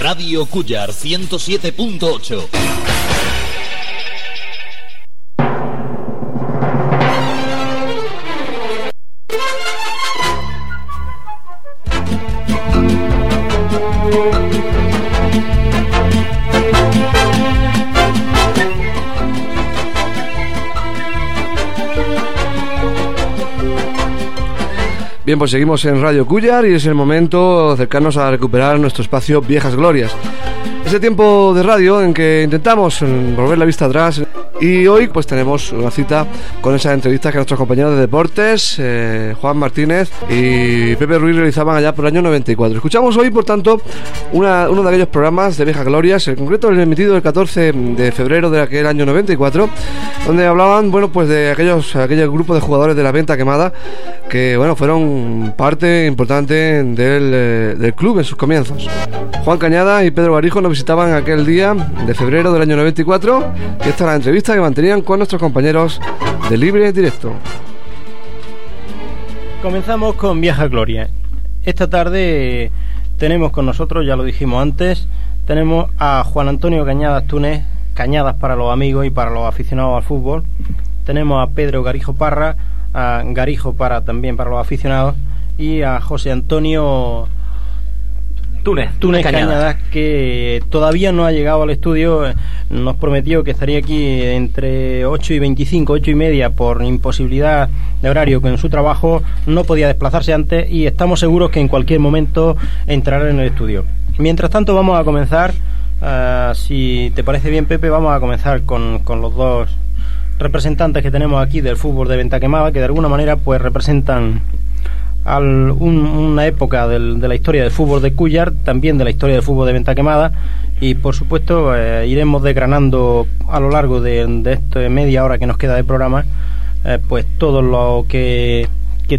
Radio Cuyar 107.8. Bien, pues seguimos en Radio Cuyar y es el momento de acercarnos a recuperar nuestro espacio Viejas Glorias. Ese tiempo de radio en que intentamos mm, volver la vista atrás y hoy pues tenemos una cita con esa entrevista que nuestros compañeros de deportes, eh, Juan Martínez y Pepe Ruiz realizaban allá por el año 94. Escuchamos hoy, por tanto, uno de aquellos programas de viejas glorias, en concreto el emitido el 14 de febrero de aquel año 94, donde hablaban, bueno, pues de aquellos, aquellos grupos de jugadores de la venta quemada que, bueno, fueron parte importante del, eh, del club en sus comienzos. Juan Cañada y Pedro Barijo nos visitaban aquel día de febrero del año 94 y esta es la entrevista que mantenían con nuestros compañeros de Libre Directo. Comenzamos con Viaja Gloria. Esta tarde tenemos con nosotros, ya lo dijimos antes, tenemos a Juan Antonio Cañadas Túnez, Cañadas para los amigos y para los aficionados al fútbol. Tenemos a Pedro Garijo Parra, a Garijo para también para los aficionados y a José Antonio Túnez, Túnez Cañadas. que todavía no ha llegado al estudio. Nos prometió que estaría aquí entre 8 y 25, 8 y media por imposibilidad de horario con su trabajo. No podía desplazarse antes y estamos seguros que en cualquier momento entrará en el estudio. Mientras tanto, vamos a comenzar. Ah, si te parece bien, Pepe, vamos a comenzar con, con los dos representantes que tenemos aquí del fútbol de Venta Quemada, que de alguna manera pues representan al, una época del, de la historia del fútbol de Cuyar, también de la historia del fútbol de Venta Quemada y por supuesto eh, iremos desgranando a lo largo de, de esta media hora que nos queda de programa eh, pues todo lo que,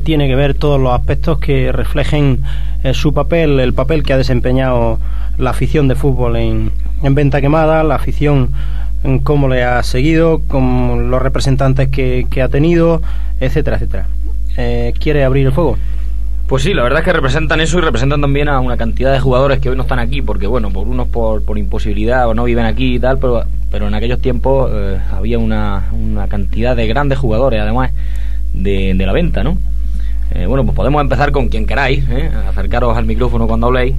tiene que ver, todos los aspectos que reflejen eh, su papel, el papel que ha desempeñado la afición de fútbol en, en Venta Quemada, la afición en cómo le ha seguido, con los representantes que, que ha tenido, etcétera, etcétera. ¿Quiere abrir el fuego? Pues sí, la verdad es que representan eso y representan también a una cantidad de jugadores que hoy no están aquí, porque bueno, por unos por, por imposibilidad o no viven aquí y tal, pero, pero en aquellos tiempos eh, había una, una, cantidad de grandes jugadores, además de, de la venta, ¿no? Eh, bueno, pues podemos empezar con quien queráis, ¿eh? acercaros al micrófono cuando habléis.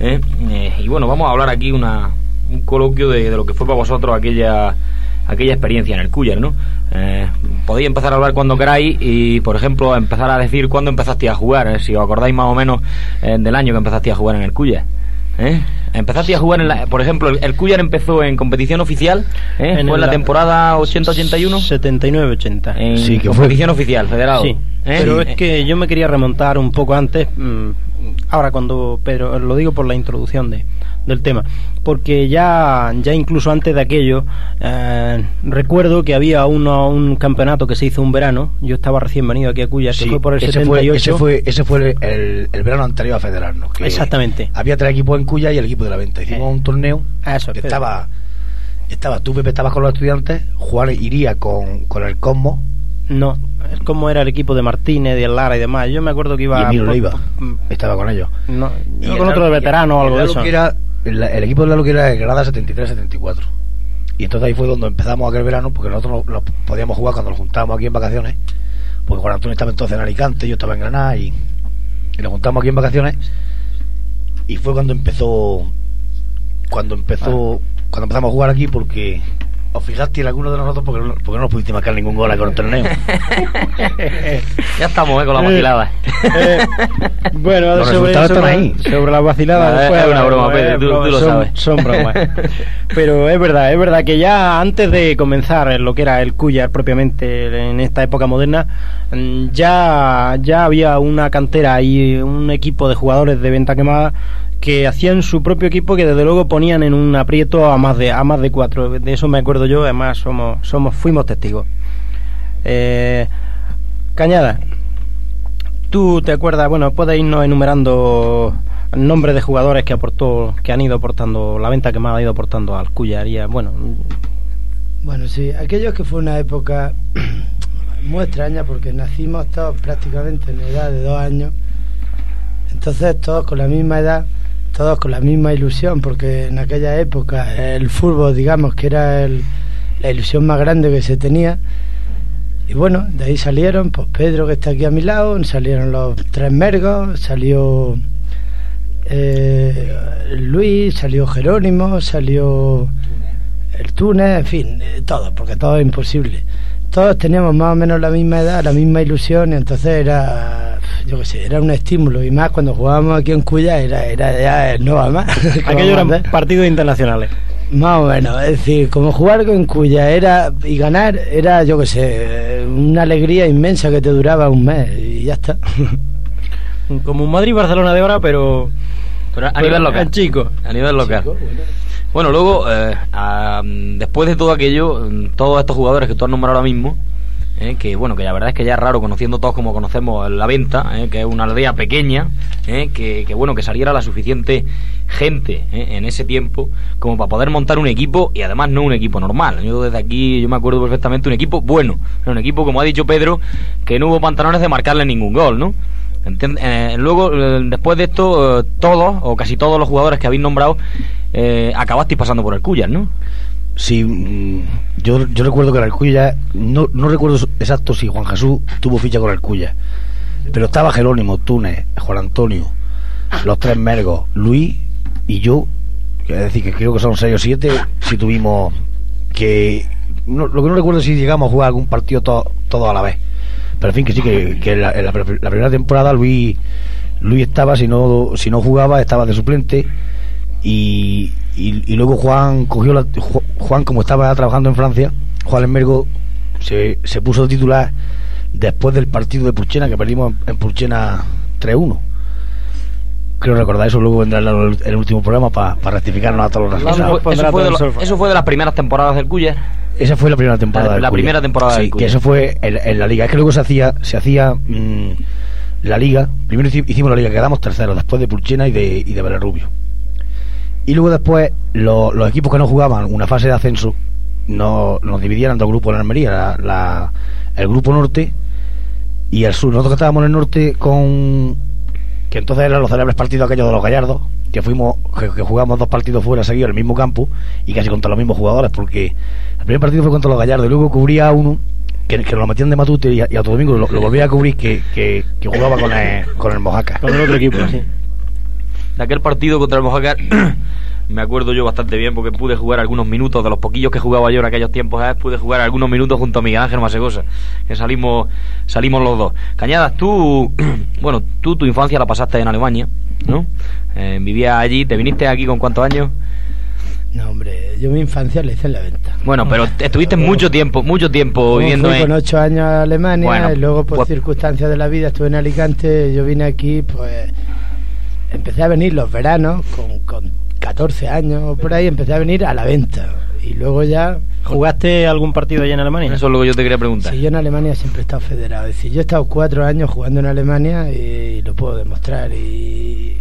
¿eh? Eh, y bueno, vamos a hablar aquí una, un coloquio de lo que fue para vosotros aquella aquella experiencia en el Cuyar, ¿no? Eh, podéis empezar a hablar cuando queráis y, por ejemplo, empezar a decir cuándo empezaste a jugar, ¿eh? si os acordáis más o menos eh, del año que empezaste a jugar en el Cuyar. ¿Eh? Empezaste a jugar en la, por ejemplo, el Cuyar empezó en competición oficial, ¿eh? En fue en la, la- temporada 80-81 79-80. en Sí, que fue- competición oficial, federado. Sí, ¿eh? pero es que yo me quería remontar un poco antes, mm, ahora cuando Pedro, lo digo por la introducción de, del tema, porque ya, ya incluso antes de aquello, eh, recuerdo que había uno, un campeonato que se hizo un verano, yo estaba recién venido aquí a Cuya, que Sí, fue por el ese 78. Fue, ese fue, ese fue el, el- verano anterior a federarnos. que Exactamente. Había tres equipos en Cuya y el equipo de la venta. Hicimos Eh, un torneo eso, que estaba, estaba, tú Pepe estabas con los estudiantes, Juan iría con, con el Cosmo No, es como era el equipo de Martínez, de Lara y demás. Yo me acuerdo que iba... y Emilio por- por- Estaba con ellos. No, Y con otro de veterano o algo de eso. que era- el, el equipo de Lalo que era el Grada 73-74. Y entonces ahí fue donde empezamos aquel verano, porque nosotros no, no podíamos jugar cuando nos juntábamos aquí en vacaciones, porque Juan Antonio estaba entonces en Alicante, yo estaba en Granada y, y nos juntamos aquí en vacaciones. Y fue cuando empezó, cuando empezó, cuando empezamos a jugar aquí, porque os fijaste en alguno de nosotros porque no, porque no nos pudiste marcar ningún gol con el torneo. ya estamos, ¿eh? Con la vacilada. Eh, bueno, Los sobre, resultados sobre, están ahí. sobre la vacilada No, después es una broma, Pedro, tú- tú lo son, sabes. Son bromas. Pero es verdad, es verdad que ya antes de comenzar lo que era el Cuyar propiamente en esta época moderna, mm, ya, ya había una cantera y un equipo de jugadores de venta quemada que hacían su propio equipo que desde luego ponían en un aprieto a más de a más de cuatro. De eso me acuerdo yo además somos somos fuimos testigos. Eh, Cañada tú te acuerdas bueno puedes irnos enumerando nombres de jugadores que aportó que han ido aportando la venta que más ha ido aportando al Cuyaría bueno. Bueno, sí, aquello que fue una época muy extraña porque nacimos todos prácticamente en edad de dos años, entonces todos con la misma edad, todos con la misma ilusión, porque en aquella época el fútbol, digamos, que era el- la ilusión más grande que se tenía. Y bueno, de ahí salieron, pues Pedro que está aquí a mi lado, salieron los tres mergos, salió eh, Luis, salió Jerónimo, salió el Túnez, en fin, eh, todo, porque todo es imposible. Todos teníamos más o menos la misma edad, la misma ilusión, y entonces era, yo qué sé, era un estímulo, y más cuando jugábamos aquí en Cuya era, era ya no va más. ¿Qué aquellos vamos a eran partidos internacionales Más o menos, es decir, como jugar con Cuya era y ganar era, yo qué sé, una alegría inmensa que te duraba un mes y ya está. como un Madrid Barcelona de ahora pero Pero a pero nivel local. chico A nivel local. Bueno, luego, eh, después de todo aquello, mm, todos estos jugadores que tú has nombrado ahora mismo, eh, que bueno, que la verdad es que ya es raro conociendo todos como conocemos la venta, eh, que es una aldea pequeña, eh, que, que bueno, que saliera la suficiente gente eh, en ese tiempo como para poder montar un equipo y además no un equipo normal. Yo desde aquí, yo me acuerdo perfectamente un equipo bueno, un equipo como ha dicho Pedro, que no hubo pantalones de marcarle ningún gol, ¿no? Eh, luego, eh, después de esto, todos o casi todos los jugadores que habéis nombrado acabasteis pasando por el Cuyas, ¿no? Sí, mm, yo, yo recuerdo que el Alcuya, no, no recuerdo exacto si Juan Jesús tuvo ficha con el Alcuya, pero estaba Jerónimo, Túnez, Juan Antonio, los tres Mergos, Luis y yo, es decir, que creo que son seis o siete, si tuvimos que... no- lo que no recuerdo es si llegamos a jugar algún partido todo- todos a la vez, pero en fin, que sí, que, que en la, en la pre- la primera temporada Luis, Luis estaba, si no, si no jugaba, estaba de suplente y, y, y luego Juan cogió la, Ju- Juan como estaba trabajando en Francia Juan Lembergo se, se puso de titular después del partido de Purchena que perdimos en, en Purchena 3-1 creo recordar eso luego vendrá el, el último programa para rectificarnos a todos los resultados eso, eso fue de las primeras temporadas del Cuyas. esa fue la primera temporada La- del la primera temporada sí, del que eso fue en, en la liga. Es que luego se hacía se hacía mm, la liga. Primero hici- hicimos la liga quedamos terceros después de Purchena y de y de Belerrubio y luego después lo- los equipos que no jugaban una fase de ascenso no, nos dividían en dos grupos en Almería la, la- el grupo norte y el sur. Nosotros que estábamos en el norte con que entonces eran los célebres partidos aquellos de los gallardos que fuimos que, que jugamos dos partidos fuera seguidos en el mismo campo y casi contra los mismos jugadores porque el primer partido fue contra los gallardos y luego cubría a uno que, que nos lo metían de matute y a, y a otro domingo lo, lo volvía a cubrir que, que, que jugaba con el, con el Mojaca con el otro equipo sí. De aquel partido contra el Mojácar, me acuerdo yo bastante bien porque pude jugar algunos minutos, de los poquillos que jugaba yo en aquellos tiempos, ¿sabes? pude jugar algunos minutos junto a Miguel Ángel Masegosa, que salimos, salimos los dos. Cañadas, tú, bueno, tú tu infancia la pasaste en Alemania, ¿no? Eh, vivías allí, ¿te viniste aquí con cuántos años? No, hombre, yo mi infancia la hice en la venta. Bueno, pero estuviste mucho tiempo, mucho tiempo viviendo fui en... con ocho años a Alemania Bueno, y luego por pues- circunstancias de la vida estuve en Alicante. Yo vine aquí, pues empecé a venir los veranos con, con 14 años o por ahí, empecé a venir a la venta. Y luego ya, ¿Jugaste algún partido allá en Alemania? Eso es lo que yo te quería preguntar. si yo en Alemania siempre he estado federado. Es decir, yo he estado cuatro años jugando en Alemania y lo puedo demostrar. Y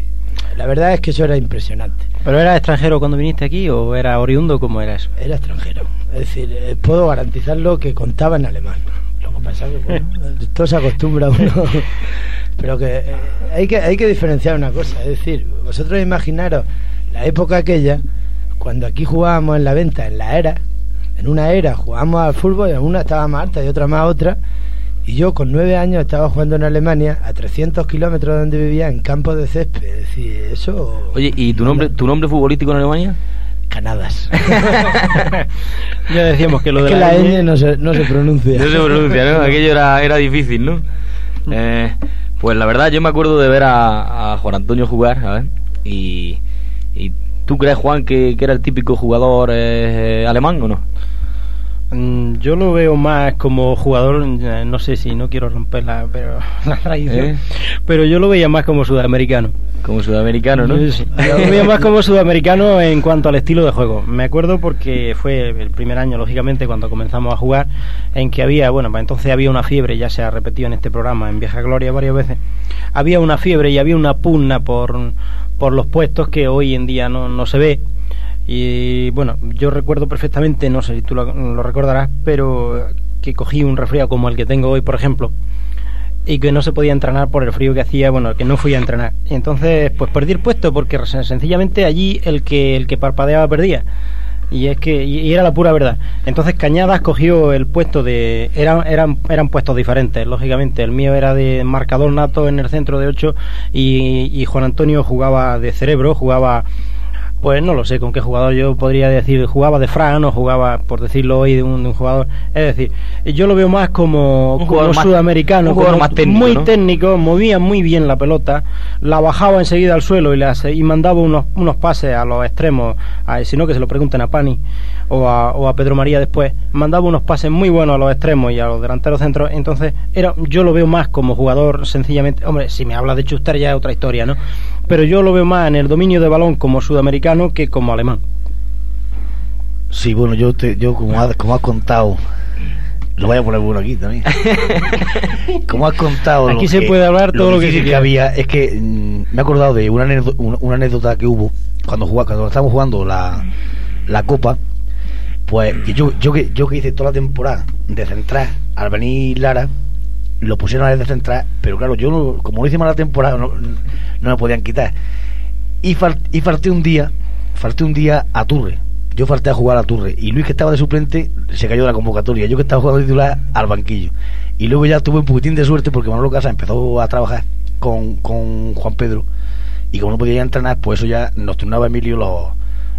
la verdad es que eso era impresionante. ¿Pero eras extranjero cuando viniste aquí o era oriundo? ¿Cómo era eso? Era extranjero. Es decir, eh, puedo garantizarlo que contaba en alemán. Lo que pasa que, bueno, todo se acostumbra uno. Pero que eh, hay que hay que diferenciar una cosa. Es decir, vosotros imaginaros la época aquella, cuando aquí jugábamos en la venta, en la era, en una era jugábamos al fútbol y una estaba más alta y otra más otra. Y yo con nueve años estaba jugando en Alemania a 300 kilómetros de donde vivía en campos de césped. Es decir, eso... Oye, ¿y tu nombre, tu nombre futbolístico en Alemania? canadas. ya decíamos que lo Es de que la ñ no se, no se pronuncia. No se pronuncia, ¿no? Aquello era, era difícil, ¿no? Eh, pues la verdad, yo me acuerdo de ver a, a Juan Antonio jugar, ¿sabes? Y, y ¿tú crees, Juan, que, que era el típico jugador eh, alemán o no? Mm, Yo lo veo más como jugador, eh, no sé si no quiero romper la, pero, la tradición, ¿Eh? pero yo lo veía más como sudamericano. Como sudamericano, ¿no? Sí, sí. Yo lo veía más como sudamericano en cuanto al estilo de juego. Me acuerdo porque fue el primer año, lógicamente, cuando comenzamos a jugar, en que había, bueno, pues entonces había una fiebre, ya se ha repetido en este programa, en Vieja Gloria varias veces, había una fiebre y había una pugna por, por los puestos que hoy en día no, no se ve. Y bueno, yo recuerdo perfectamente, no sé si tú lo, recordarás, pero que cogí un resfriado como el que tengo hoy, por ejemplo, y que no se podía entrenar por el frío que hacía, bueno, que no fui a entrenar. Y entonces, pues perdí el puesto porque sen- sencillamente allí el que el que parpadeaba perdía. Y es que y era la pura verdad. Entonces Cañadas cogió el puesto de eran eran eran puestos diferentes, lógicamente. El mío era de marcador nato en el centro de 8 y, y Juan Antonio jugaba de cerebro, jugaba pues no lo sé con qué jugador yo podría decir, jugaba de Fran o jugaba, por decirlo hoy, de un, de un jugador. Es decir, yo lo veo más como, Un como jugador más- sudamericano, un jugador como más técnico, muy ¿no? técnico, movía muy bien la pelota, la bajaba enseguida al suelo y, las, y mandaba unos, unos pases a los extremos, si no que se lo pregunten a Pani o a, o a Pedro María después, mandaba unos pases muy buenos a los extremos y a los delanteros centros, entonces era yo lo veo más como jugador sencillamente, hombre, si me habla de Chuster ya es otra historia, ¿no? Pero yo lo veo más en el dominio de balón como sudamericano que como alemán. Sí, bueno, yo, te, yo como, has, como has contado, lo voy a poner bueno aquí también. como has contado, Aquí lo se puede hablar todo lo que quiera. había. Es que mm, me he acordado de una anécdota, una, una anécdota que hubo cuando jugaba, cuando estábamos jugando la, la Copa. Pues que yo, yo, que, yo que hice toda la temporada de central, al venir Lara, lo pusieron a él de central, pero claro, yo no- como no hice mala temporada, no, no me podían quitar. Y, fal- y falté un día, falté un día a Turre. Yo falté a jugar a Turre. Y Luis, que estaba de suplente, se cayó de la convocatoria. Yo que estaba jugando titular al banquillo. Y luego ya tuve un poquitín de suerte porque Manolo Casa empezó a trabajar con, con Juan Pedro. Y como no podía entrenar, pues eso ya nos turnaba Emilio los,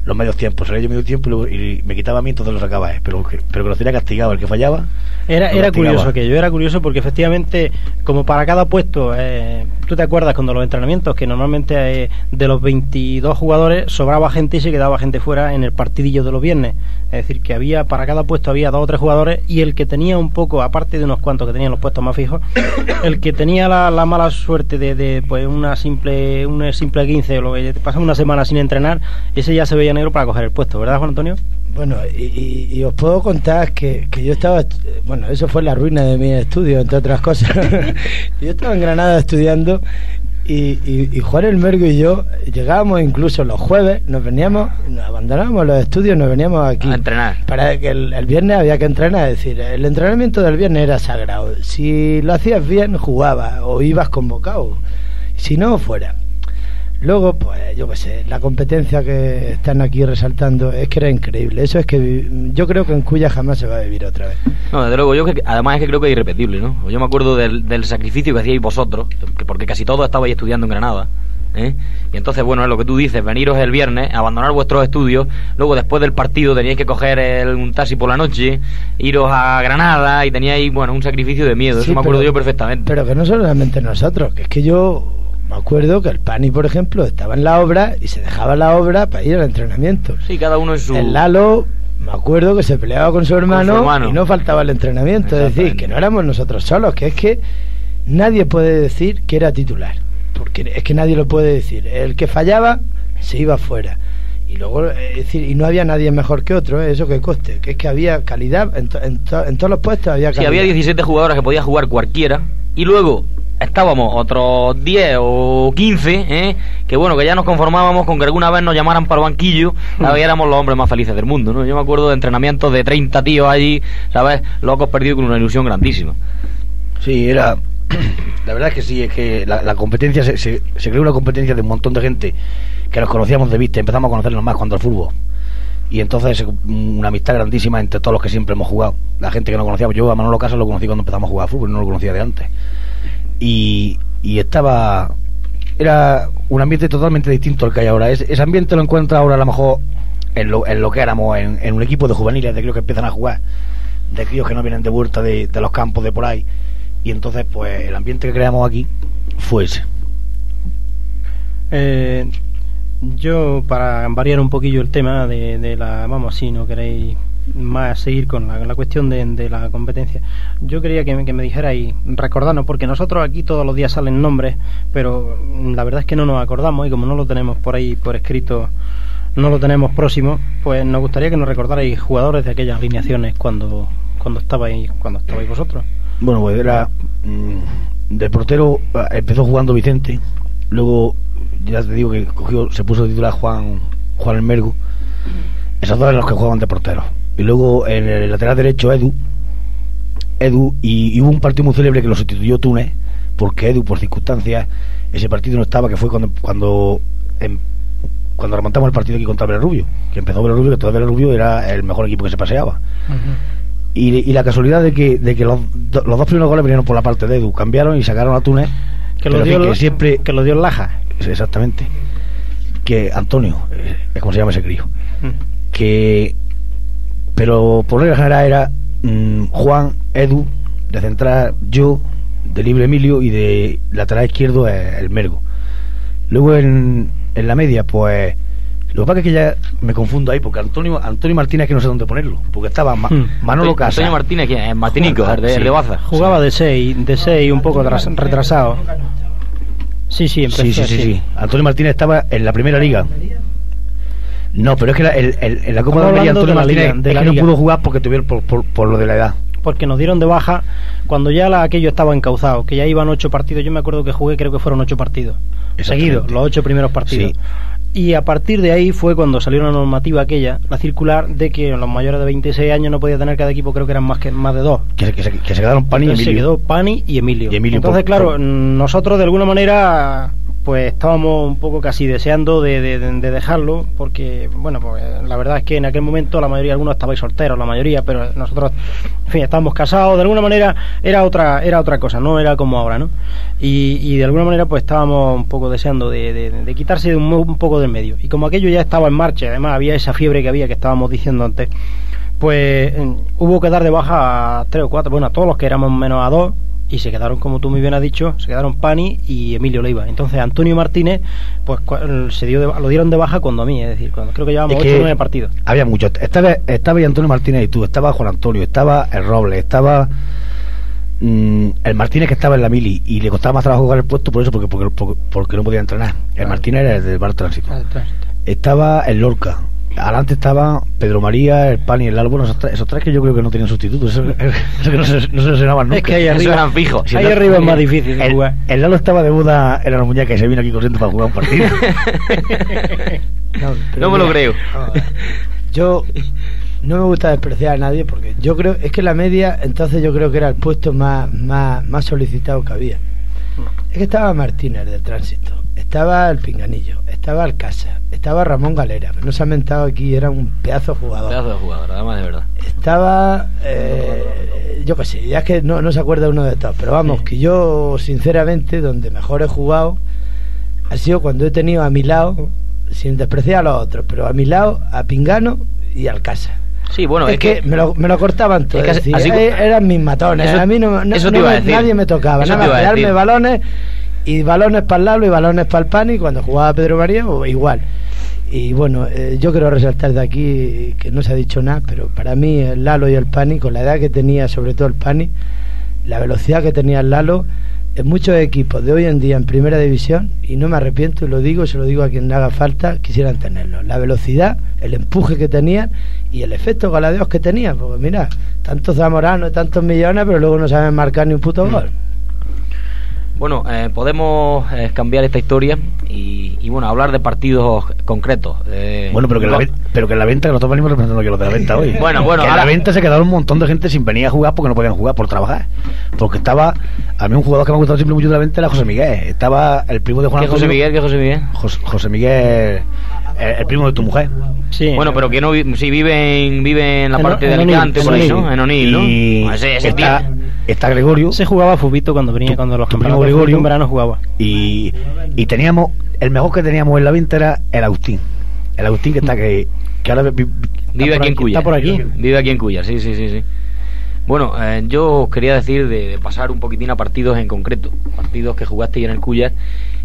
los medios tiempos. Salía yo medio tiempo y, me quitaba a mí, entonces lo sacaba él. Pero que, pero que lo tenía castigado. El que fallaba. Era, era curioso aquello, era curioso porque efectivamente, como para cada puesto, eh, tú te acuerdas cuando los entrenamientos, que normalmente eh, de los 22 jugadores sobraba gente y se quedaba gente fuera en el partidillo de los viernes. Es decir, que había para cada puesto había dos o tres jugadores y el que tenía un poco, aparte de unos cuantos que tenían los puestos más fijos, el que tenía la, la mala suerte de, de, pues una simple una simple 15 o lo que pasaba una semana sin entrenar, ese ya se veía negro para coger el puesto, ¿verdad, Juan Antonio? Bueno, y, y- y os puedo contar que, que yo estaba, est- bueno, eso fue la ruina de mi estudio, entre otras cosas. yo estaba en Granada estudiando y, y, y Juan el Mergo y yo llegábamos incluso los jueves, nos veníamos, nos abandonábamos los estudios, nos veníamos aquí. A entrenar. Para que el, el viernes había que entrenar, es decir, el entrenamiento del viernes era sagrado. Si lo hacías bien, jugabas o ibas convocado. Si no, fuera. Luego, pues yo qué sé, la competencia que están aquí resaltando es que era increíble. Eso es que yo creo que en Cuya jamás se va a vivir otra vez. No, desde luego, yo que, además es que creo que es irrepetible, ¿no? Yo me acuerdo del, del sacrificio que hacíais vosotros, que porque casi todos estabais estudiando en Granada. ¿eh? Y entonces, bueno, es lo que tú dices, veniros el viernes, abandonar vuestros estudios, luego después del partido teníais que coger el- un taxi por la noche, iros a Granada y teníais, bueno, un sacrificio de miedo, Sí, eso me acuerdo pero- yo perfectamente. Pero que no solamente nosotros, que es que yo me acuerdo que el Pani, por ejemplo, estaba en la obra y se dejaba la obra para ir al entrenamiento. Sí, cada uno en su... El Lalo, me acuerdo que se peleaba con su hermano, hermano. y no faltaba el entrenamiento. Es decir, que no éramos nosotros solos, que es que nadie puede decir que era titular. Porque es que nadie lo puede decir. El que fallaba se iba fuera. Y luego, eh, es decir, y no había nadie mejor que otro, ¿eh? eso que coste. Que es que había calidad, en, to- en to- en todos los puestos había Sí, calidad. había 17 jugadores que podía jugar cualquiera. Y luego estábamos otros 10 o 15, ¿eh? que bueno, que ya nos conformábamos con que alguna vez nos llamaran para el banquillo, ¿sabes? Y éramos los hombres más felices del mundo, ¿no? Yo me acuerdo de entrenamientos de 30 tíos allí, ¿sabes? Locos perdidos con una ilusión grandísima. Sí, era. La verdad es que sí, es que la, la competencia se, se, se creó una competencia de un montón de gente que nos conocíamos de vista, empezamos a conocernos más cuando el fútbol. Y entonces mm, una amistad grandísima entre todos los que siempre hemos jugado. La gente que no conocíamos, yo a Manolo Casas lo conocí cuando empezamos a jugar a fútbol, no lo conocía de antes. Y, y estaba. Era un ambiente totalmente distinto al que hay ahora. Es- ese ambiente lo encuentra ahora a lo mejor en lo, en lo que éramos en, en un equipo de juveniles, de críos que empiezan a jugar, de críos que no vienen de vuelta de, de los campos de por ahí. Y entonces, pues el ambiente que creamos aquí fue ese. Eh, yo, para variar un poquillo el tema de, de la. Vamos, si no queréis más seguir con la, cuestión de, de la competencia, yo quería que, me- que me dijerais, recordarnos, porque nosotros aquí todos los días salen nombres, pero la verdad es que no nos acordamos y como no lo tenemos por ahí por escrito, no lo tenemos próximo, pues nos gustaría que nos recordarais jugadores de aquellas alineaciones cuando cuando estabais cuando estabais vosotros. Bueno, pues era. mm, de portero eh, empezó jugando Vicente, luego ya te digo que cogió, se puso titular Juan, Juan Elmergo. Esos dos eran los que jugaban de portero. Y luego en el lateral derecho Edu. Edu, y, y hubo un partido muy célebre que lo sustituyó Túnez, porque Edu, por circunstancias, ese partido no estaba, que fue cuando cuando em- cuando remontamos el partido aquí contra Rubio que empezó Rubio que todavía Rubio era el mejor equipo que se paseaba. Y, y la casualidad de que, de que los, los dos primeros goles vinieron por la parte de Edu, cambiaron y sacaron a Túnez. Que lo dio el- que siempre. que lo dio Laja. Exactamente. Que Antonio, eh, es como se llama ese crío. Que. Pero por regla general era mm, Juan, Edu, de central yo, de libre Emilio y de lateral izquierdo eh, el Mergo. Luego en, en la media, pues. Lo que pasa es que ya me confundo ahí, porque Antonio, Antonio Martínez que no sé dónde ponerlo. Porque estaba Ma- Hmm. Manolo Antonio- Casa. Antonio Martínez, ¿quién? es? Martinico, el de, de. Baza. Jugaba de 6, de 6 un poco tras- retrasado. Sí, sí, empezó Sí, sí, sí, así. sí. Antonio Martínez estaba en la primera liga. No, pero es que la- el, el- la Copa de Almería Antonio de la Martínez liga, de es que no pudo jugar porque tuvieron por, por, por lo de la edad. Porque nos dieron de baja cuando ya la, aquello estaba encauzado, que ya iban ocho partidos. Yo me acuerdo que jugué, creo que fueron ocho partidos. Seguidos, los ocho primeros partidos. Sí. Y a partir de ahí fue cuando salió la normativa aquella, la circular, de que los mayores de 26 años no podía tener cada equipo, creo que eran más que más de dos. Que, se- que, se, que se quedaron Pani y Emilio. Se quedó Pani y Emilio. Y Emilio Entonces, por- claro, por- nosotros de alguna manera pues estábamos un poco casi deseando de, de- de dejarlo porque, bueno, pues la verdad es que en aquel momento la mayoría, algunos estabais solteros, la mayoría, pero nosotros, en fin, estábamos casados, de alguna manera era otra era otra cosa, no era como ahora, ¿no? Y, y de alguna manera pues estábamos un poco deseando de, de- quitarse un, un poco del medio. Y como aquello ya estaba en marcha, además había esa fiebre que había que estábamos diciendo antes, pues eh, hubo que dar de baja a tres o cuatro, bueno, a todos los que éramos menos a dos, y se quedaron, como tú muy bien has dicho, se quedaron Pani y Emilio Leiva. Entonces Antonio Martínez, pues se dio de- lo dieron de baja cuando a mí, es decir, cuando creo que llevábamos Es ocho que o nueve partidos. Había muchos. Estaba, estaba Antonio Martínez y tú, estaba Juan Antonio, estaba el Robles, estaba mm, el Martínez que estaba en la mili y le costaba más trabajo jugar el puesto por eso, porque, porque, porque, porque no podía entrenar. El Martínez era el del bar tránsito. Estaba el Lorca. Adelante estaba Pedro María, el Pan y el Lalo. Bueno, esos tres, esos tres que yo creo que no tenían sustitutos. Eso, eso que no se, no se lesionaban nunca. Es que ahí Esos arriba, eran fijos. Ahí arriba es más difícil el, jugar. el Lalo estaba de boda en la muñeca y se vino aquí corriendo para jugar un partido. No, No me lo mira, creo. Yo no me gusta despreciar a nadie porque yo creo, es que la media, entonces yo creo que era el puesto más, más, más solicitado que había. Es que estaba Martínez del tránsito, estaba el Pinganillo, estaba Alcázar, estaba Ramón Galera, que no se ha mentado aquí, era un pedazo de jugador. Pedazo de jugador, además de verdad. Estaba, eh, yo qué sé, ya es que no, no se acuerda uno de estos, pero vamos, que yo sinceramente donde mejor he jugado ha sido cuando he tenido a mi lado, sin despreciar a los otros, pero a mi lado a Pingano y Alcázar. Sí, bueno, es, es, que, me, lo, me lo cortaban todo, es que es decir, así- eh, eran mis matones, Eso- a mí no, no- eso te no iba a me- decir. nadie me tocaba, Eso nada te más iba a pegarme decir. balones y balones para el Lalo y balones para el Pani y cuando jugaba Pedro María o igual. Y bueno, eh, yo quiero resaltar de aquí que no se ha dicho nada, pero para mí el Lalo y el Pani, con la edad que tenía, sobre todo el Pani, la velocidad que tenía el Lalo, en muchos equipos de hoy en día en primera división, y no me arrepiento y lo digo, y se lo digo a quien le haga falta, quisieran tenerlo. La velocidad, el empuje que tenían y el efecto goladeos que tenía, porque mira, tantos zamoranos, tantos millones, pero luego no saben marcar ni un puto gol. Bueno, eh, podemos eh, cambiar esta historia y, y, bueno, hablar de partidos concretos. eh, bueno, pero que, en la, pero que en la venta, que nosotros venimos representando aquí a los de la venta hoy. Bueno, bueno, Que en la venta se quedaron un montón de gente sin venir a jugar porque no podían jugar por trabajar. Porque estaba, a mí un jugador que me ha gustado siempre mucho de la venta era José Miguel. Estaba el primo de Juan ¿Qué José Antonio- Miguel? ¿Qué José Miguel? Jos- José Miguel, el, el primo de tu mujer. Sí, Bueno, pero que no sí vive en, vive en la En- parte de en Onil, Alicante, por ahí. ¿no? En Onil, ¿no? Y ese- ese está, tío- está Gregorio. se jugaba fubito cuando venía, Tu- cuando los campeonatos Gregorio. en verano jugaba. Y, y teníamos, el mejor que teníamos en la venta era el Agustín. El Agustín que está que, que ahora vi- vi- Vive aquí en Cuya. está por aquí. Vive aquí en Cuya, sí, sí, sí, sí. Bueno, eh, yo os quería decir de, de pasar un poquitín a partidos en concreto, partidos que jugasteis en el Cuya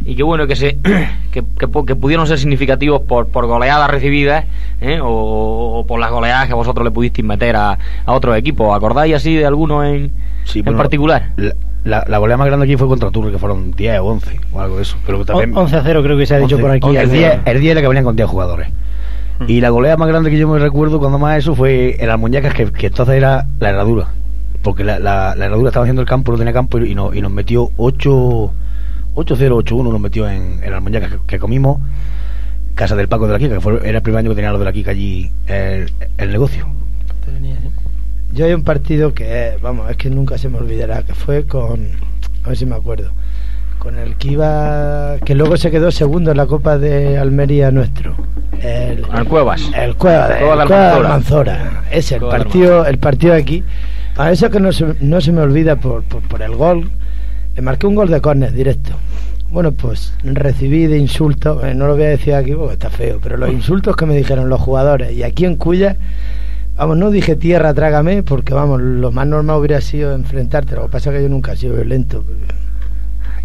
y que bueno que se que, que pudieron ser significativos por, por goleadas recibidas ¿eh? o, o por las goleadas que vosotros le pudisteis meter a, a otros equipos. ¿Acordáis así de alguno en, sí, en bueno, particular? La, la, la goleada más grande aquí fue contra Turri, que fueron 10 o 11 o algo de eso. Pero también, 11 a 0 creo que se ha dicho 11, por aquí. 11, el 10 el 10 era que venían con 10 jugadores. Mm. Y la goleada más grande que yo me recuerdo cuando más eso fue el Almuñacas, que, que entonces era la herradura. Porque la, la, la herradura estaba haciendo el campo, no tenía campo y, y nos, y nos metió 8 8-0, 8-1 nos metió en, en Almuñacas, que, que comimos Casa del Paco de la Quica, que fue, era el primer año que tenía lo de la Quica allí el, el negocio. Yo hay un partido que, vamos, es que nunca se me olvidará, que fue con, a ver si me acuerdo, con el que iba, que luego se quedó segundo en la Copa de Almería nuestro. El, Con el Cuevas. el Cueva de, Cueva de el Cueva de Almanzora. Ese, el partido, el partido aquí. A eso que no se, no se me olvida por, por, por el gol. Le marqué un gol de córner directo. Bueno, pues recibí de insultos, eh, no lo voy a decir aquí porque está feo, pero los insultos que me dijeron los jugadores y aquí en Cuya, vamos, no dije tierra, trágame, porque vamos, lo más normal hubiera sido enfrentarte. Lo que pasa es que yo nunca he sido violento.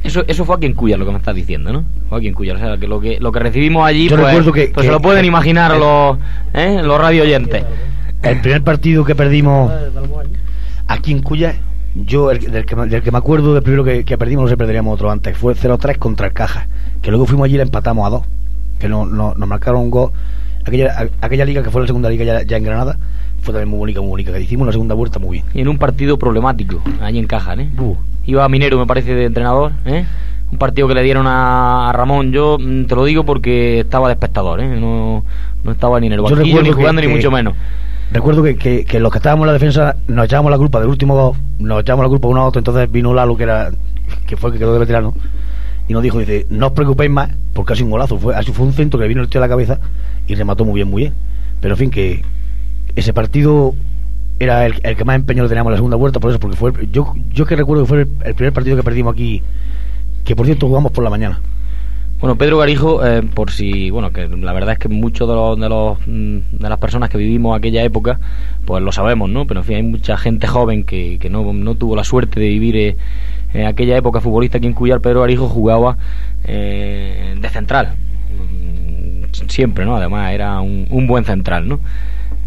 Eso, eso fue aquí en Cuya lo que me estás diciendo, ¿no? Fue aquí en Cuya, o sea, que lo que, lo que recibimos allí, Yo pues, recuerdo que- pues que- se lo pueden que- imaginar el- los, ¿eh? los radio oyentes. El primer partido que perdimos aquí en Cuya, yo el, del, que, me- del que me acuerdo del primero que, que perdimos, no se perderíamos otro antes, fue 0-3 contra el Caja, que luego fuimos allí y la empatamos a dos, que no, no- nos marcaron un gol. Aquella, aquella liga que fue la segunda liga ya, ya en Granada, fue también muy bonita, muy bonita, que hicimos la segunda vuelta muy bien. Y en un partido problemático, allí en Caja, ¿eh? Uh, Iba Minero, me parece, de entrenador, ¿eh? Un partido que le dieron a, a Ramón. Yo mm, te lo digo porque estaba de espectador, ¿eh? No, no estaba ni en el banquillo, ni que- jugando, ni mucho menos. Recuerdo que, que, que los que estábamos en la defensa nos echábamos la culpa del último gol, nos echábamos la culpa uno a otro, entonces vino Lalo, que era que fue el que quedó de veterano, y nos dijo, dice, no os preocupéis más, porque ha sido un golazo, fue, así fue un centro que le vino el tío a la cabeza y remató muy bien, muy bien. Pero en fin, que ese partido era el, el que más empeño le teníamos en la segunda vuelta, por eso, porque fue el- yo, yo que recuerdo que fue el, primer partido que perdimos aquí, que por cierto jugamos por la mañana. Bueno, Pedro Garijo, eh, por si, bueno, que la verdad es que muchos de los, de los mm, de las personas que vivimos aquella época, pues lo sabemos, ¿no? Pero en fin, hay mucha gente joven que, que no, no tuvo la suerte de vivir eh, en aquella época futbolista aquí en Cuyar. Pedro Garijo jugaba eh, de central, siempre, ¿no? Además era un, un buen central, ¿no?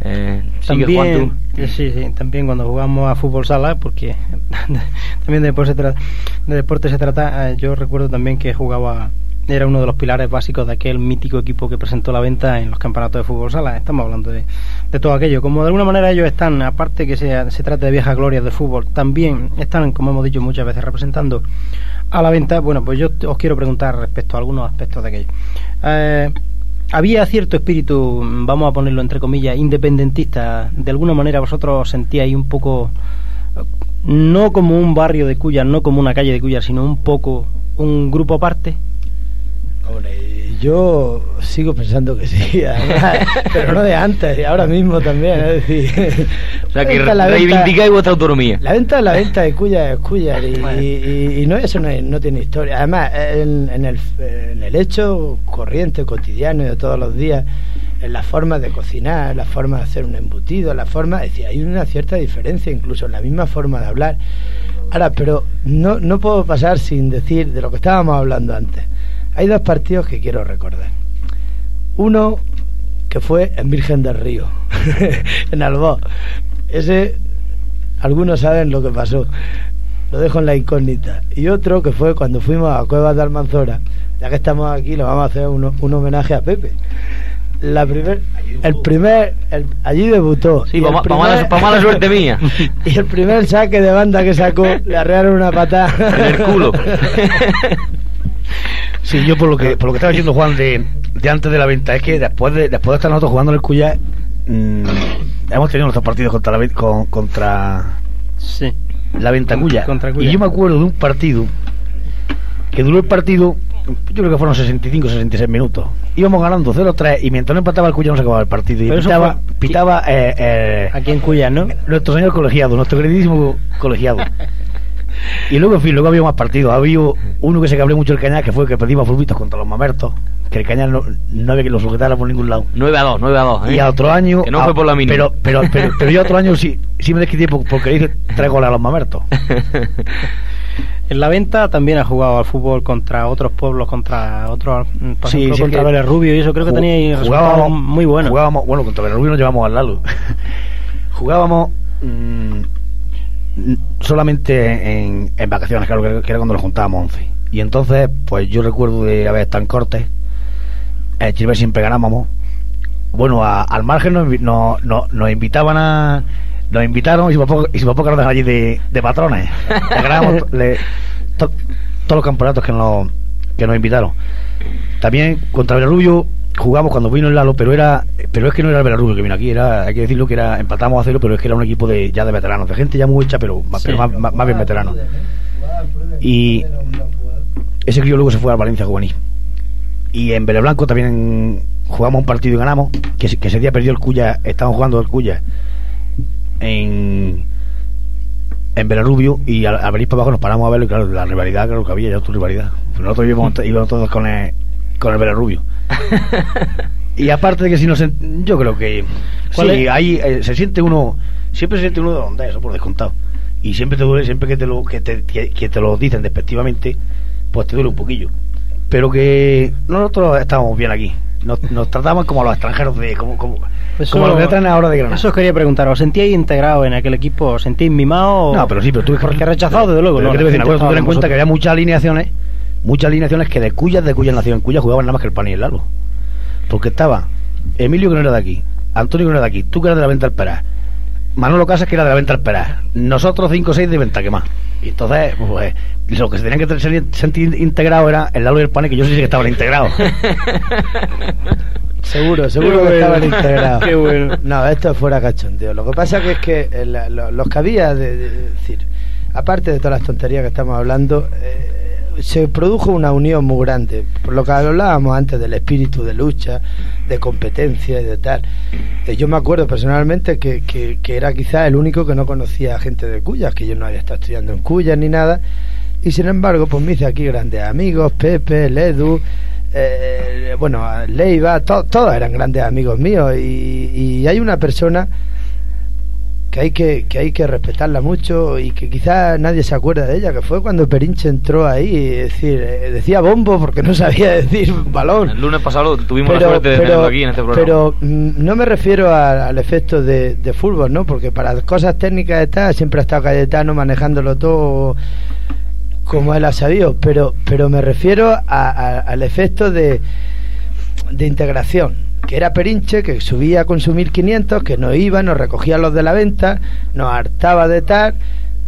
Eh, También, eh, sí, sí, también cuando jugamos a fútbol sala, porque también de deporte se trata, de deporte se trata, eh, yo recuerdo también que jugaba, era uno de los pilares básicos de aquel mítico equipo que presentó la venta en los campeonatos de fútbol sala. Estamos hablando de, de todo aquello. Como de alguna manera ellos están, aparte que se, se trata de viejas glorias del fútbol, también están, como hemos dicho muchas veces, representando a la venta. Bueno, pues yo os quiero preguntar respecto a algunos aspectos de aquello. Eh, había cierto espíritu, vamos a ponerlo entre comillas, independentista. De alguna manera vosotros os sentíais un poco, no como un barrio de Cuyas, no como una calle de Cuyas, sino un poco un grupo aparte. Hombre, yo sigo pensando que sí, además, pero no de antes, y ahora mismo también, es decir... O sea, que reivindicáis vuestra autonomía. La venta es la venta de Cuya es Cuya y, y- y no eso no, no tiene historia. Además, en, en el, en el hecho corriente, cotidiano y de todos los días, en la forma de cocinar, la forma de hacer un embutido, la forma, es decir, hay una cierta diferencia incluso en la misma forma de hablar. Ahora, pero no, no puedo pasar sin decir de lo que estábamos hablando antes. Hay dos partidos que quiero recordar. Uno que fue en Virgen del Río, en Albó. Ese, algunos saben lo que pasó. Lo dejo en la incógnita. Y otro que fue cuando fuimos a Cuevas de Almanzora. Ya que estamos aquí, le vamos a hacer un, un homenaje a Pepe. La primer, el primer, el- allí debutó. Sí, Y pa' el ma- pa' mala- pa' mala suerte mía. Y el primer saque de banda que sacó, le arrearon una patada. En el culo. Sí, yo por lo que por lo que estaba diciendo Juan de, de antes de la venta, es que después de después de estar nosotros jugando en el Cuya, mm, hemos tenido nuestros partidos contra la, con- contra Sí. la venta Cuya. Contra Cuya. Y yo me acuerdo de un partido que duró el partido, yo creo que fueron 65 66 minutos. Íbamos ganando 0-3 y mientras no empataba el Cuya no se acababa el partido. Y pitaba, fue- pitaba eh, eh, Aquí en Cuyas, ¿no? nuestro señor colegiado, nuestro queridísimo colegiado. Y luego, en fin, luego había más partidos. Había uno que se cabreó mucho el cañar, que fue que perdimos fulbitos contra los mamertos. que el Cañar no, no había que lo sujetara por ningún lado. 9 a 2, 9 a 2. ¿eh? Y a otro año. Que no a- fue por la mínima. Pero, pero, pero, pero yo otro año sí, sí me desquité por- porque hice tres goles a los mamertos. En la venta también ha jugado al fútbol contra otros pueblos, contra otros, por Sí, ejemplo, sí, contra Vélez Rubio y eso creo que tenía resultados jugábamos muy buenos. Jugábamos, bueno, contra Rubio nos llevamos al Lalo. jugábamos mm, solamente en, en vacaciones, claro, que, que era cuando nos juntábamos 11. Y entonces, pues yo recuerdo de haber estado en cortes. En Chile siempre ganábamos. Bueno, a- al margen nos, nos, nos- nos invitaban a. Nos invitaron y si poco, y si poco nos dejaron allí de, de patrones. Le to- todos los campeonatos que nos, que nos invitaron. También contra Belarrubio jugamos cuando vino el Lalo, pero era pero es que no era el Belarrubio que vino aquí, era hay que decirlo que era empatamos a cero, pero es que era un equipo de ya de veteranos, de gente ya muy hecha, pero, más, pero más, bien veteranos. Y ese crío luego se fue al Valencia Juvenil. Y en Vélez Blanco también jugamos un partido y ganamos, que, ese- que ese día perdió el Cuya, estaban jugando el Cuya en en Belarrubio y al, al venir para abajo nos paramos a verlo y claro, la rivalidad, claro que había ya otra rivalidad. Nosotros íbamos, íbamos todos con el, con el Belarrubio. y aparte de que si no se, yo creo que ¿Cuál sí, ahí eh, se siente uno, siempre se siente uno de donde eso por descontado. Y siempre te duele, siempre que te lo, que te, que, que te lo dicen despectivamente, pues te duele un poquillo. Pero que nosotros estamos bien aquí. Nos, nos tratamos como a los extranjeros de, como, como, Eso- como los que traen ahora de Granada. Eso os quería preguntar, ¿os sentíais integrado en aquel equipo? ¿Os sentíais mimado? No, pero sí, pero tú Porque rechazado, desde luego. Pero ¿no? ¿qué te decir? Ten en cuenta que había muchas alineaciones, muchas alineaciones que de cuyas de cuyas nació en Cuya jugaban nada más que el pan y el Lalo. Porque estaba Emilio que no era de aquí, Antonio que no era de aquí, tú que eras de la venta al Peraz, Manolo Casas que era de la venta al Peraz, nosotros cinco o seis de venta que más. Y entonces, pues, lo que se tenían que ser- sentir integrado era el Lalo y el Pane, que yo sí que estaban integrados. Seguro, seguro que estaban integrados. Qué bueno. No, esto es fuera cachondeo. Lo que pasa que es que eh, la- lo- los que había, de, de- de decir, aparte de todas las tonterías que estamos hablando, eh, se produjo una unión muy grande. Por lo que hablábamos antes del espíritu de lucha, de competencia y de tal. Eh, yo me acuerdo personalmente que, que, que era quizás el único que no conocía gente de Cuyas, que yo no había estado estudiando en Cuyas ni nada. Y sin embargo, pues me hice aquí grandes amigos, Pepe, Ledu, eh, bueno, Leiva, to- todos eran grandes amigos míos y, y hay una persona que hay que, que hay que respetarla mucho y que quizás nadie se acuerda de ella, que fue cuando Perinche entró ahí, es decir, eh, decía bombo porque no sabía decir balón. El lunes pasado tuvimos la suerte de tenerlo aquí en este programa. pero, mm, no me refiero a- al efecto de, de fútbol, ¿no? Porque para cosas técnicas está, siempre ha estado Cayetano manejándolo todo como él ha sabido, pero, pero me refiero a- a- al efecto de, de integración, que era Perinche, que subía con su 1500, que nos iba, nos recogía los de la venta, nos hartaba de tal,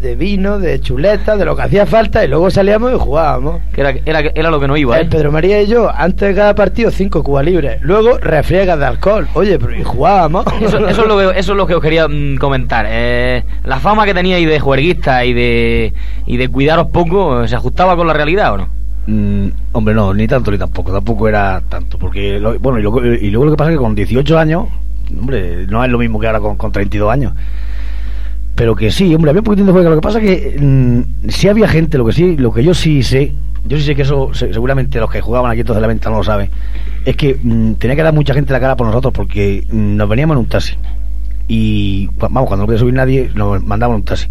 de vino, de chuleta, de lo que hacía falta, y luego salíamos y jugábamos. Que era, era, era lo que no iba, El ¿eh? Pedro María y yo, antes de cada partido, cinco cubas libres. Luego, refriegas de alcohol. Oye, pero y jugábamos. Eso, eso es lo que, eso es lo que os quería mm, comentar. Eh, la fama que teníais de juerguista y de, y de cuidaros poco, ¿se ajustaba con la realidad o no? Mm, hombre, no, ni tanto ni tampoco, tampoco era tanto, porque, lo- bueno, y luego, y luego lo que pasa es que con 18 años, hombre, no es lo mismo que ahora con, con 32 años. Pero que sí, hombre, había un poquitín de juego. Lo que pasa que mm, sí había gente, lo que sí, lo que yo sí sé, yo sí sé que eso se- seguramente los que jugaban aquí entonces la venta no lo saben, es que mm, tenía que dar mucha gente la cara por nosotros porque mm, nos veníamos en un taxi. Y vamos, cuando no podía subir nadie, nos mandaban un taxi.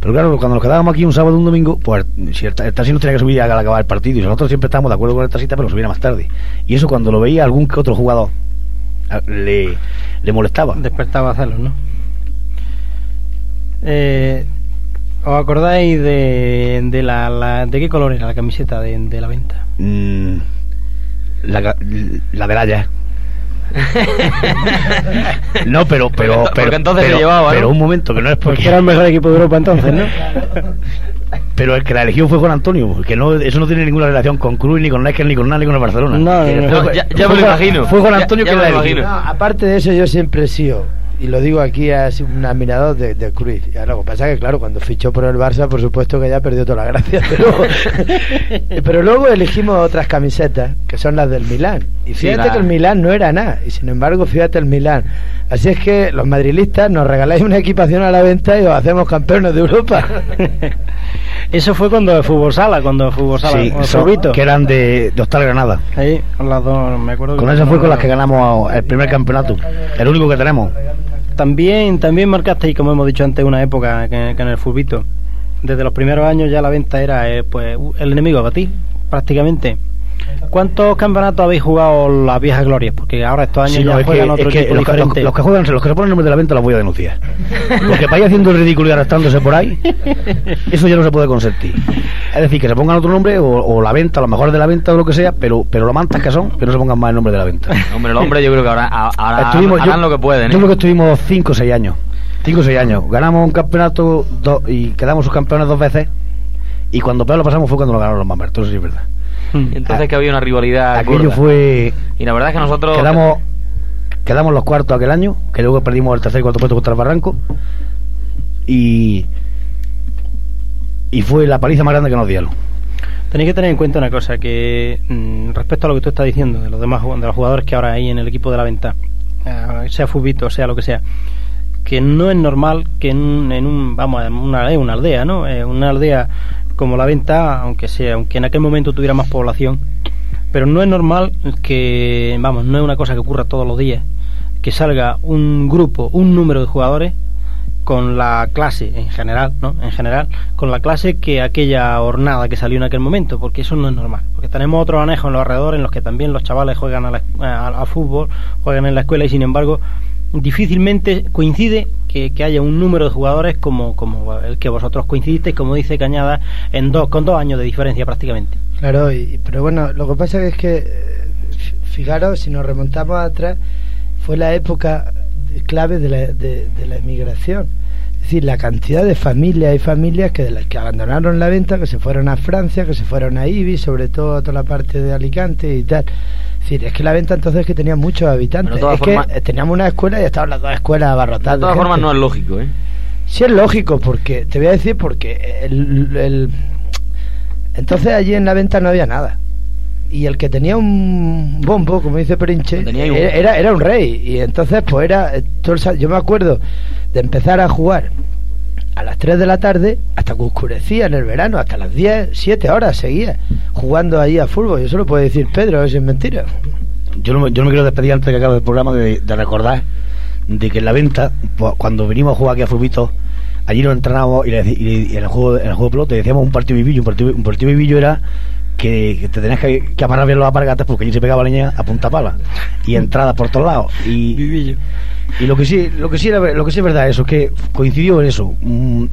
Pero claro, cuando nos quedábamos aquí un sábado o un domingo, pues si el, ta- el taxi nos tenía que subir al acabar el partido y nosotros siempre estábamos de acuerdo con el taxista, pero subiera más tarde. Y eso cuando lo veía algún que otro jugador le, le molestaba. Despertaba celos, ¿no? Eh, ¿Os acordáis de, de la, la- de qué color era la camiseta de, de la venta? Mm, la, la de Laya. no, pero, pero, Porque- pero, porque entonces pero, se llevaba, ¿no? pero un momento, que no es porque, Porque era el mejor equipo de Europa entonces, ¿no? pero el que la eligió fue Juan Antonio, que no, eso no tiene ninguna relación con Cruz, ni con Necker, ni con nada, ni con el Barcelona. No, no, no. Ya- fue ya me lo imagino. Fue Juan Antonio ya que me la eligió. aparte de eso, yo siempre he sido, y lo digo aquí, sido un admirador de, de Cruz. Ya lo que pasa es que, claro, cuando fichó por el Barça, por supuesto que ya perdió toda la gracia. Pero, pero luego elegimos otras camisetas, que son las del Milán. Y fíjate que el Milán no era nada, y sin embargo, fíjate el Milán. Así es que los madrilistas nos regaláis una equipación a la venta y os hacemos campeones de Europa. Eso fue cuando de fútbol sala, cuando de fútbol sala, Sí, el que eran de, de Hostal Granada. Con las dos, me acuerdo. Con fue con las que ganamos el primer campeonato. El único que tenemos. También, también marcasteis, como hemos dicho antes, una época que, que en el Furbito. Desde los primeros años ya la venta era eh, pues el enemigo a batir, prácticamente. ¿Cuántos campeonatos habéis jugado las viejas glorias? Porque ahora estos años Sí, no, ya es que, juegan otro es que equipo los, que- los- diferente. los que juegan, los que se ponen el nombre de la venta los voy a denunciar. Porque ir haciendo el ridículo y arrastrándose por ahí, eso ya no se puede consentir. Es decir, que se pongan otro nombre o, o la venta, a lo mejor de la venta o lo que sea, pero, pero lo mantas que son, que no se pongan más el nombre de la venta. Hombre, los hombres yo creo que ahora, ahora Estuvimos- harán yo- lo que pueden. Yo ¿eh? creo que estuvimos 5 o 6 años. 5 o 6 años. Ganamos un campeonato do- y quedamos subcampeones dos veces. Y cuando peor lo pasamos fue cuando lo ganaron los Mamertos, eso sí es verdad. Entonces que había una rivalidad. Aquello gorda. fue. Y la verdad es que nosotros. Quedamos, quedamos los cuartos aquel año, que luego perdimos el tercer y cuarto puesto contra el Barranco. Y. Y fue la paliza más grande que nos dieron. Tenéis que tener en cuenta una cosa, que mm, respecto a lo que tú estás diciendo, de los demás de los jugadores que ahora hay en el equipo de la venta, eh, sea Fubito, sea lo que sea, que no es normal que en, un- en un, vamos, en una, una aldea, ¿no? Eh, una aldea como la venta, aunque sea, aunque en aquel momento tuviera más población, pero no es normal que, vamos, no es una cosa que ocurra todos los días, que salga un grupo, un número de jugadores con la clase en general, ¿no? En general, con la clase que aquella hornada que salió en aquel momento, porque eso no es normal. Porque tenemos otros anejos en los alrededores en los que también los chavales juegan a, la- fútbol, juegan en la escuela y sin embargo difícilmente coincide que, haya un número de jugadores como, como el que vosotros coincidisteis, como dice Cañada, en dos, con dos años de diferencia prácticamente. Claro, y, pero bueno, lo que pasa es que, eh, fi- fijaros, si nos remontamos atrás, fue la época clave de la, de, la emigración. Es decir, la cantidad de familias y familias que de las que abandonaron la venta, que se fueron a Francia, que se fueron a Ibi, sobre todo a toda la parte de Alicante y tal. Es decir, es que la venta entonces que tenía muchos habitantes. Todas Es que formas- teníamos una escuela y estaban las dos escuelas abarrotadas. De todas formas, no es lógico, ¿eh? Sí es lógico, porque te voy a decir porque el, el- entonces allí en la venta no había nada. Y el que tenía un bombo, como dice Perinche, era, era, un rey. Y entonces, pues era. eh, todo el yo me acuerdo de empezar a jugar a las 3 de la tarde hasta que oscurecía en el verano, hasta las 10, 7 horas seguía jugando ahí a fútbol. Y eso lo puede decir Pedro, eso es mentira. Yo no, me- yo no me quiero despedir antes de que acabe el programa de, de recordar de que en la venta, pues, cuando venimos a jugar aquí a Fubito, allí nos entrenábamos y, le y- y en, el juego, en el juego de pelota decíamos un partido vivillo. Un partido, un partido vivillo era que, que te tenías que, que amarrar bien los apargatas porque allí se pegaba leña a punta pala y entradas por todos lados. Y, y lo que sí lo que sí era, lo que sí es verdad eso que coincidió en eso mm,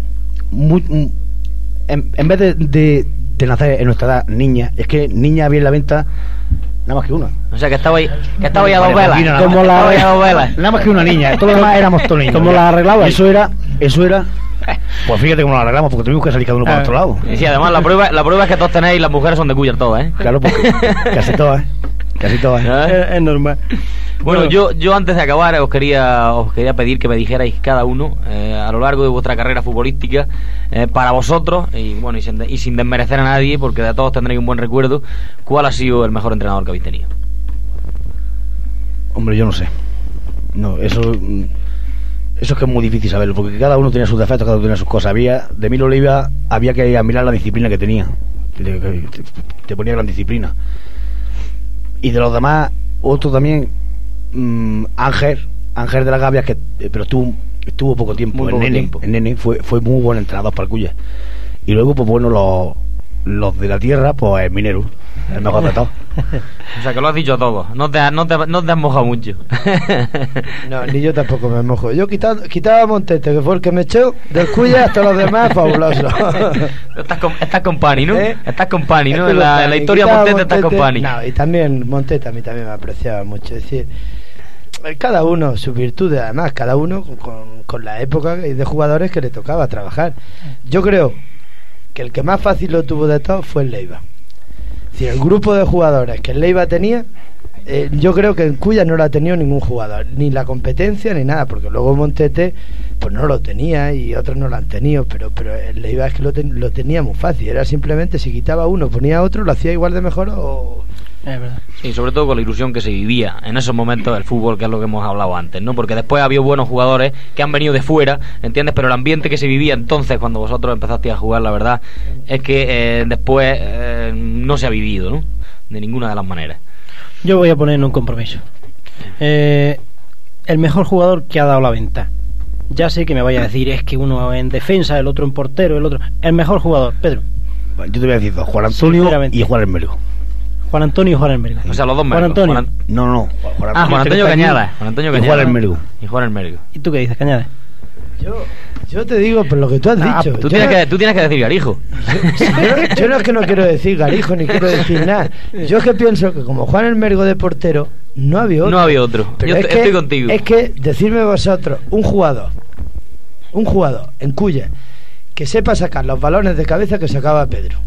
muy- mm, en, en vez de, de, de nacer en nuestra edad niña es que niña había en la venta nada más que una O sea, que estaba ahí, que estaba ahí a dos velas. nada Como más. la Estaba ahí a dos velas. nada más que una niña todo lo demás éramos todos niños ¿Cómo la arreglabais? eso era eso era pues fíjate cómo lo arreglamos porque tuvimos que salir cada uno para Ah. otro lado Y sí, además, la prueba, la prueba es que todos tenéis, las mujeres son de Cuyar todas, ¿eh? claro porque casi todas ¿eh? casi todas ¿eh? ¿Eh? Es, es normal. Bueno, yo, yo antes de acabar os quería, os quería pedir que me dijerais cada uno eh, a lo largo de vuestra carrera futbolística eh, para vosotros y bueno y sin, y sin desmerecer a nadie porque de todos tendréis un buen recuerdo cuál ha sido el mejor entrenador que habéis tenido. Hombre, yo no sé. No, eso. Eso es que es muy difícil saberlo, porque cada uno tenía sus defectos, cada uno tenía sus cosas. Había, de Milo Oliva había que ir a mirar la disciplina que tenía. Te, te- te ponía gran disciplina. Y de los demás, otro también, mm, Ángel, Ángel de la Gavia, que, eh, pero estuvo, estuvo poco tiempo. Muy el poco nene, tiempo. el nene fue, fue muy buen entrenador para el Cuya. Y luego, pues bueno, los, los de la tierra, pues el minero, el mejor de todos. O sea que lo has dicho todo, no te, no te, no te has mojado mucho. No, ni yo tampoco me mojo. Yo quitaba, quitaba a Montete, que fue el que me echó, del cuya hasta los demás, fabuloso. estás, con, estás con Pani, ¿no? ¿Eh? Estás con Pani, ¿no? En la, en historia Quitaba Montete estás con Montete- Pani. No, y también Montete a mí también me apreciaba mucho. Es decir, cada uno sus virtudes, además, cada uno con, con la época de jugadores que le tocaba trabajar. Yo creo que el que más fácil lo tuvo de todos fue el Leiva. Decir, el grupo de jugadores que el Leiva tenía, eh, yo creo que en Cuya no lo ha tenido ningún jugador, ni la competencia ni nada, porque luego Montete pues no lo tenía y otros no lo han tenido, pero pero el Leiva es que lo, ten- lo tenía muy fácil, era simplemente si quitaba uno, ponía otro, lo hacía igual de mejor o, Es verdad. Sí, sobre todo con la ilusión que se vivía en esos momentos del fútbol, que es lo que hemos hablado antes, ¿no? Porque después había buenos jugadores que han venido de fuera, ¿entiendes? Pero el ambiente que se vivía entonces, cuando vosotros empezasteis a jugar, la verdad, es que eh, después eh, no se ha vivido, ¿no? De ninguna de las maneras. Yo voy a poner en un compromiso. Eh, el mejor jugador que ha dado la venta. Ya sé que me vaya a decir, es que uno en defensa, el otro en portero, el otro. El mejor jugador, Pedro. Yo te voy a decir dos, Juan Antonio y Juan Hermelo. Juan Antonio y Juan Hermelo. O sea, los dos Juan. Antonio. Juan An- No, no, Juan, Ah, Juan Antonio Cañada. Juan Antonio y Cañada. Juan Hermelo. Y Juan Hermelo. ¿Y tú qué dices, Cañada? Yo, yo te digo por lo que tú has Ah, dicho. tú, Yo tienes no- que, tú tienes que decir Garijo. yo, yo no es que no quiero decir Garijo ni quiero decir nada. Yo es que pienso que como Juan el Mergo de portero, no había otro. No había otro. Pero Yo es est- que- estoy contigo. Es que decirme vosotros, un jugador, un jugador en cuya que sepa sacar los balones de cabeza que sacaba Pedro,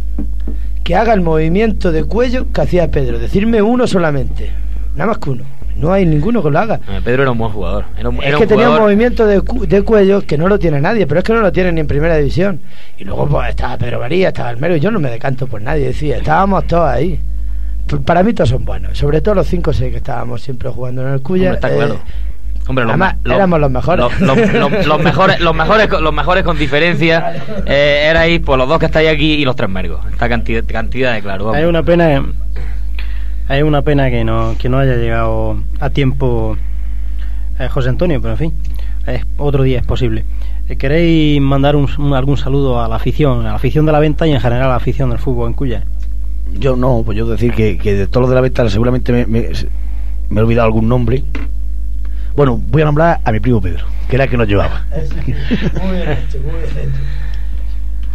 que haga el movimiento de cuello que hacía Pedro, decirme uno solamente, nada más que uno. No hay ninguno que lo haga. Eh, Pedro era un buen jugador. Era un, Es era que un tenía un movimiento de, cu- de cuello que no lo tiene nadie, pero es que no lo tiene ni en primera división. Y luego pues estaba Pedro María, estaba el Mero, y yo no me decanto por nadie, decía, estábamos todos ahí. Para mí todos son buenos, sobre todo los 5 o 6 que estábamos siempre jugando en el Cuya. Hombre, está eh, claro. Hombre, los, además, los- éramos los mejores. Los, los- los- los mejores, los mejores, con- los mejores con diferencia eh, erais por los dos que estáis aquí y los tres mergos. Esta cantidad, cantidad de claro. vamos. Hay una pena hay una pena que no que no haya llegado a tiempo eh, José Antonio, pero en fin, es- otro día es posible. Eh, ¿Queréis mandar un, un- algún saludo a la afición, a la afición de la venta y en general a la afición del fútbol en Cuya? Yo no, pues yo decir que, que de todos los de la venta seguramente me, me, me he olvidado algún nombre. Bueno, voy a nombrar a mi primo Pedro, que era el que nos llevaba. Muy bien muy bien.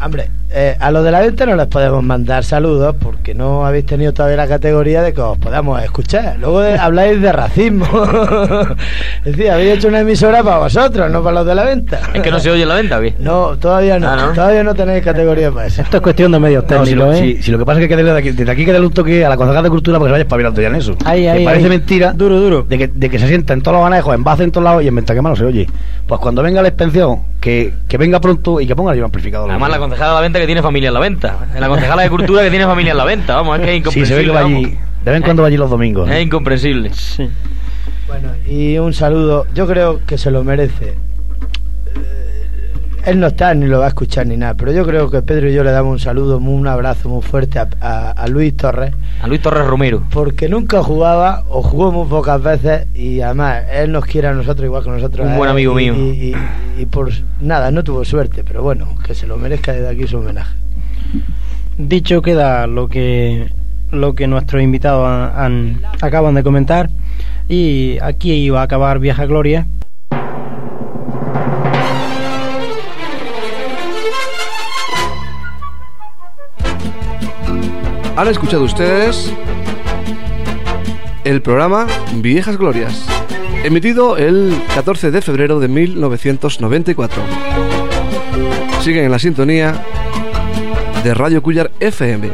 Hombre, eh, a los de la venta no les podemos mandar saludos porque no habéis tenido todavía la categoría de que os podamos escuchar. Luego de- habláis de racismo. es decir, habéis hecho una emisora para vosotros, no para los de la venta. Es que no se oye la venta, ¿o qué? No, todavía no. Ah, ¿no? Todavía no tenéis categoría para eso. Esto es cuestión de medios No, técnicos, si, lo, ¿eh? si- si lo que pasa es que desde aquí, desde aquí que darle un toque a la concejal de cultura porque se vaya espabilando ya en eso. Ahí, Que ahí, parece ahí. mentira Duro, duro. De, que, de que se sienta en todos los anejos, en base en todos lados y en Ventaquema no se oye. Pues cuando venga la expensión, que, que venga pronto y que ponga el amplificador. Además, la concejala de la venta que tiene familia en la venta. La concejala de cultura que tiene familia en la venta. Vamos, es que es Sí, se ve incomprensible. que va allí. De vez en cuando va allí los domingos. ¿no? Es incomprensible. Sí. Bueno, y un saludo. Yo creo que se lo merece. Él no está ni lo va a escuchar ni nada, pero yo creo que Pedro y yo le damos un saludo, un abrazo muy fuerte a, a- a Luis Torres, A Luis Torres Romero. porque nunca jugaba o jugó muy pocas veces y además él nos quiere a nosotros igual que nosotros. Un a buen amigo y- mío. Y, y- y por nada, no tuvo suerte, pero bueno, que se lo merezca desde aquí su homenaje. Dicho queda lo que lo que nuestros invitados han- han- acaban de comentar y aquí iba a acabar Vieja Gloria. Han escuchado ustedes el programa Viejas Glorias, emitido el 14 de febrero de 1994. Siguen en la sintonía de Radio Cuyar FM